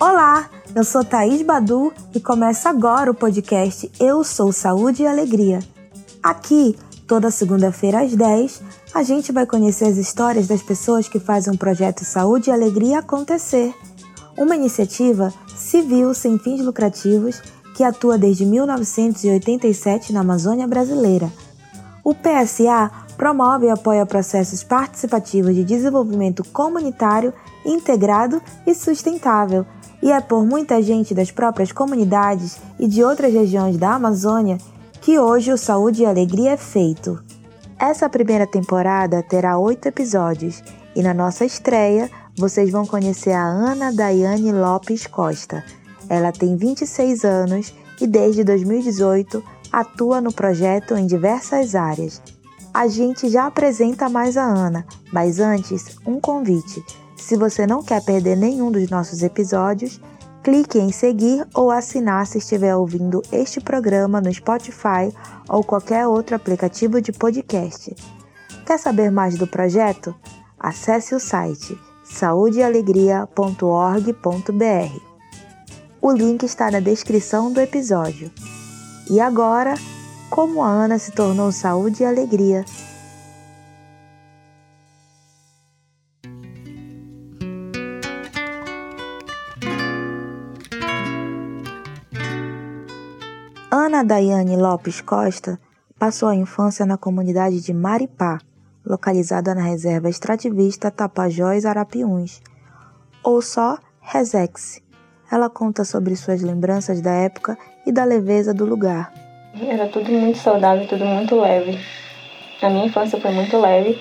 Olá, eu sou Thaís Badu e começa agora o podcast Eu Sou Saúde e Alegria. Aqui, toda segunda-feira às 10, a gente vai conhecer as histórias das pessoas que fazem o projeto Saúde e Alegria acontecer. Uma iniciativa civil sem fins lucrativos que atua desde 1987 na Amazônia brasileira. O PSA promove e apoia processos participativos de desenvolvimento comunitário integrado e sustentável, e é por muita gente das próprias comunidades e de outras regiões da Amazônia que hoje o Saúde e Alegria é feito. Essa primeira temporada terá oito episódios e na nossa estreia vocês vão conhecer a Ana Daiane Lopes Costa. Ela tem 26 anos e desde 2018 atua no projeto em diversas áreas. A gente já apresenta mais a Ana, mas antes, um convite. Se você não quer perder nenhum dos nossos episódios, clique em seguir ou assinar se estiver ouvindo este programa no Spotify ou qualquer outro aplicativo de podcast. Quer saber mais do projeto? Acesse o site saudealegria.org.br. O link está na descrição do episódio. E agora, como a Ana se tornou saúde e alegria. Ana Daiane Lopes Costa passou a infância na comunidade de Maripá, localizada na reserva extrativista Tapajós Arapiuns, ou só Resex. Ela conta sobre suas lembranças da época e da leveza do lugar. Era tudo muito saudável, tudo muito leve. A minha infância foi muito leve,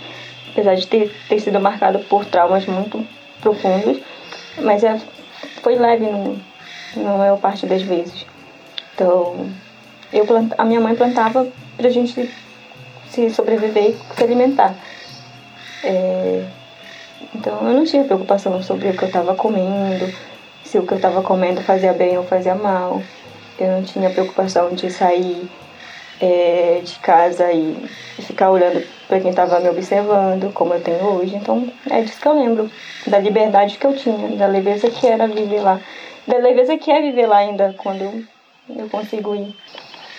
apesar de ter, ter sido marcada por traumas muito profundos, mas é, foi leve no, na maior parte das vezes. Então, eu plant, a minha mãe plantava pra gente se sobreviver e se alimentar. É, então, eu não tinha preocupação sobre o que eu estava comendo, se o que eu estava comendo fazia bem ou fazia mal. Eu não tinha preocupação de sair é, de casa e ficar olhando para quem estava me observando, como eu tenho hoje. Então, é disso que eu lembro. Da liberdade que eu tinha, da leveza que era viver lá. Da leveza que é viver lá ainda quando eu consigo ir.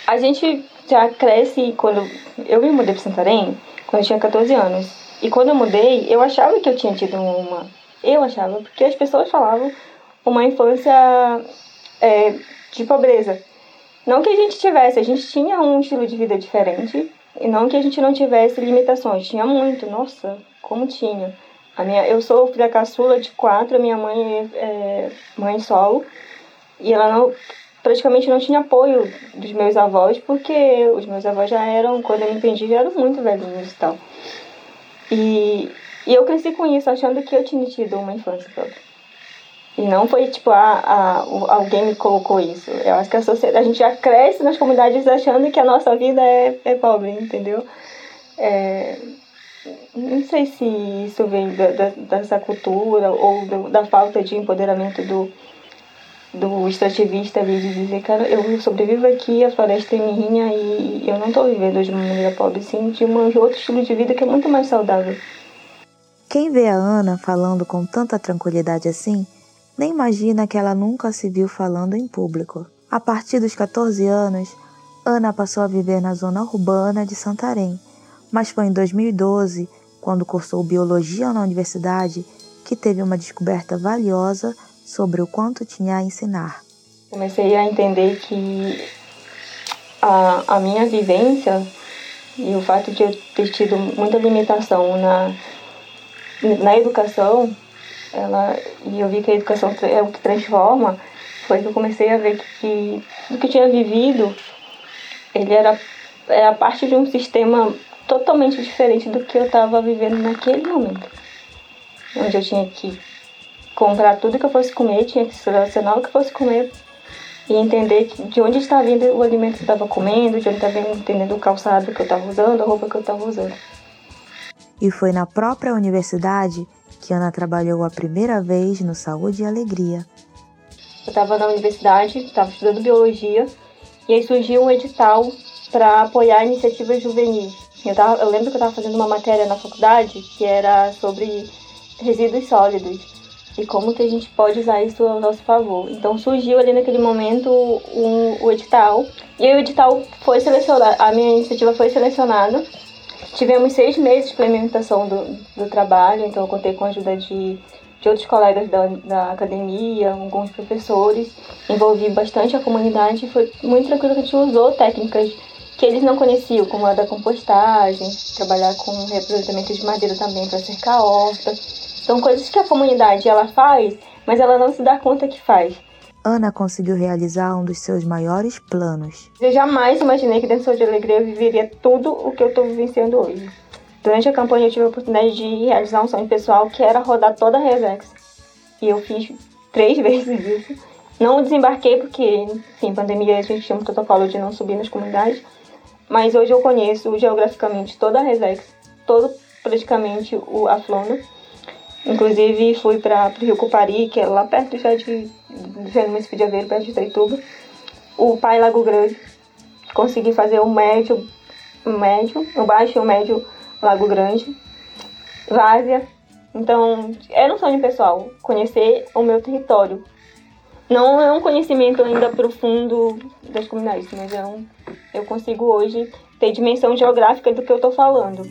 A gente já cresce quando. Eu me mudei para Santarém quando eu tinha 14 anos. E quando eu mudei, eu achava que eu tinha tido uma. Eu achava, porque as pessoas falavam uma infância é, de pobreza. Não que a gente tivesse, a gente tinha um estilo de vida diferente, e não que a gente não tivesse limitações, tinha muito, nossa, como tinha. A minha, eu sou filha caçula de quatro, a minha mãe é, é mãe solo, e ela não, praticamente não tinha apoio dos meus avós, porque os meus avós já eram, quando eu me entendi, já eram muito velhinhos e tal. E, e eu cresci com isso, achando que eu tinha tido uma infância própria. E não foi tipo, a, a, alguém me colocou isso. Eu acho que a sociedade, a gente já cresce nas comunidades achando que a nossa vida é, é pobre, entendeu? É, não sei se isso vem da, da, dessa cultura ou do, da falta de empoderamento do, do extrativista de dizer, cara, eu sobrevivo aqui, a floresta é minha e eu não estou vivendo de uma maneira pobre, sim, de, de outro estilo de vida que é muito mais saudável. Quem vê a Ana falando com tanta tranquilidade assim, nem imagina que ela nunca se viu falando em público. A partir dos 14 anos, Ana passou a viver na zona urbana de Santarém, mas foi em 2012, quando cursou biologia na universidade, que teve uma descoberta valiosa sobre o quanto tinha a ensinar. Comecei a entender que a, a minha vivência e o fato de eu ter tido muita limitação na, na educação ela e eu vi que a educação é o que transforma, foi que eu comecei a ver que, que o que eu tinha vivido, ele era, era parte de um sistema totalmente diferente do que eu estava vivendo naquele momento. Onde eu tinha que comprar tudo que eu fosse comer, tinha que selecionar o que eu fosse comer e entender de onde estava vindo o alimento que eu estava comendo, de onde estava vindo, entendendo o calçado que eu estava usando, a roupa que eu estava usando. E foi na própria universidade que Ana trabalhou a primeira vez no Saúde e Alegria. Eu estava na universidade, estava estudando biologia, e aí surgiu um edital para apoiar iniciativas juvenis. Eu, tava, eu lembro que eu estava fazendo uma matéria na faculdade que era sobre resíduos sólidos e como que a gente pode usar isso ao nosso favor. Então surgiu ali naquele momento um, o edital e o edital foi selecionado, a minha iniciativa foi selecionada. Tivemos seis meses de implementação do, do trabalho, então eu contei com a ajuda de, de outros colegas da, da academia, alguns professores, envolvi bastante a comunidade e foi muito tranquilo que a gente usou técnicas que eles não conheciam, como a da compostagem, trabalhar com reaproveitamento de madeira também para cercar a horta. São coisas que a comunidade ela faz, mas ela não se dá conta que faz. Ana conseguiu realizar um dos seus maiores planos. Eu jamais imaginei que dentro de Alegria eu viveria tudo o que eu estou vivenciando hoje. Durante a campanha eu tive a oportunidade de realizar um sonho pessoal que era rodar toda a Revex. E eu fiz três vezes isso. Não desembarquei porque, enfim, pandemia a gente tinha um protocolo de não subir nas comunidades. Mas hoje eu conheço geograficamente toda a Revex, todo praticamente o, a Flona. Inclusive fui para o Rio Cupari, que é lá perto já de, do município de Aveiro, perto de Itaituba. O Pai Lago Grande. Consegui fazer o médio, o médio, o baixo e o médio Lago Grande. Várzea. Então, era um sonho pessoal, conhecer o meu território. Não é um conhecimento ainda profundo das comunidades, mas é um, eu consigo hoje ter dimensão geográfica do que eu estou falando.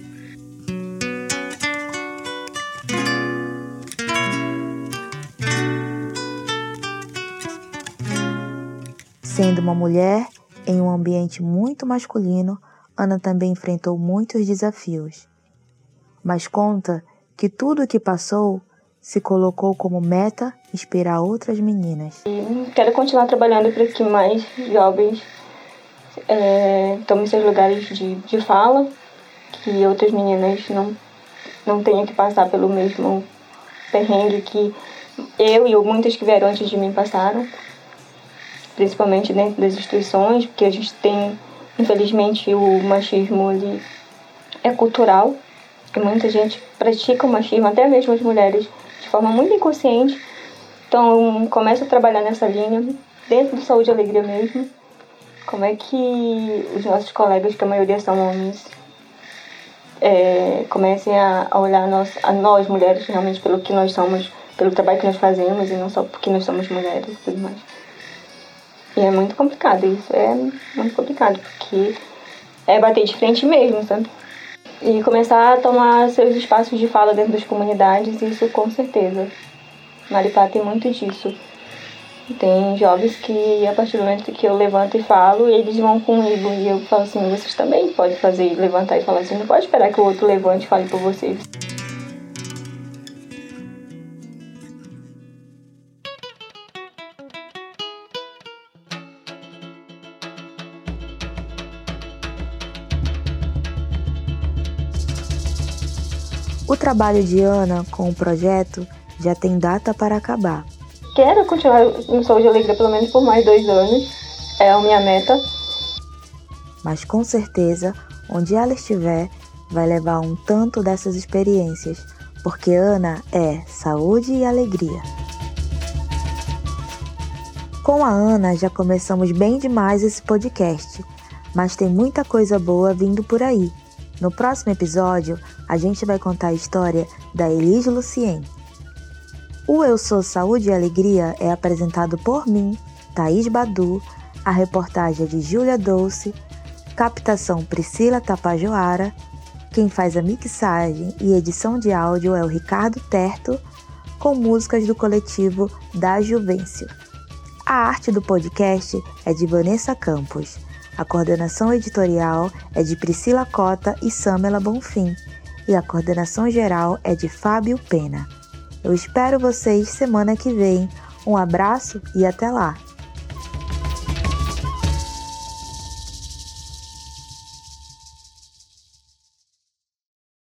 Sendo uma mulher em um ambiente muito masculino, Ana também enfrentou muitos desafios. Mas conta que tudo o que passou se colocou como meta inspirar outras meninas. Quero continuar trabalhando para que mais jovens é, tomem seus lugares de, de fala, que outras meninas não, não tenham que passar pelo mesmo perrengue que eu e muitas que vieram antes de mim passaram principalmente dentro das instituições, porque a gente tem, infelizmente, o machismo ali é cultural, e muita gente pratica o machismo, até mesmo as mulheres, de forma muito inconsciente. Então, começa a trabalhar nessa linha, dentro do Saúde e Alegria mesmo. Como é que os nossos colegas, que a maioria são homens, é, comecem a, a olhar a nós, a nós, mulheres, realmente pelo que nós somos, pelo trabalho que nós fazemos e não só porque nós somos mulheres e tudo mais. E é muito complicado, isso é muito complicado, porque é bater de frente mesmo, sabe? E começar a tomar seus espaços de fala dentro das comunidades, isso com certeza. Maripá tem muito disso. Tem jovens que, a partir do momento que eu levanto e falo, eles vão comigo. E eu falo assim: vocês também podem fazer, levantar e falar assim. Não pode esperar que o outro levante e fale por vocês. O trabalho de Ana com o projeto já tem data para acabar. Quero continuar no Saúde e Alegria pelo menos por mais dois anos. É a minha meta. Mas com certeza, onde ela estiver, vai levar um tanto dessas experiências, porque Ana é saúde e alegria. Com a Ana já começamos bem demais esse podcast, mas tem muita coisa boa vindo por aí. No próximo episódio, a gente vai contar a história da Elise Lucien. O Eu Sou Saúde e Alegria é apresentado por mim, Thaís Badu, a reportagem é de Júlia Dolce, captação Priscila Tapajoara, quem faz a mixagem e edição de áudio é o Ricardo Terto, com músicas do coletivo Da Juvencio. A arte do podcast é de Vanessa Campos. A coordenação editorial é de Priscila Cota e Samela Bonfim, e a coordenação geral é de Fábio Pena. Eu espero vocês semana que vem. Um abraço e até lá!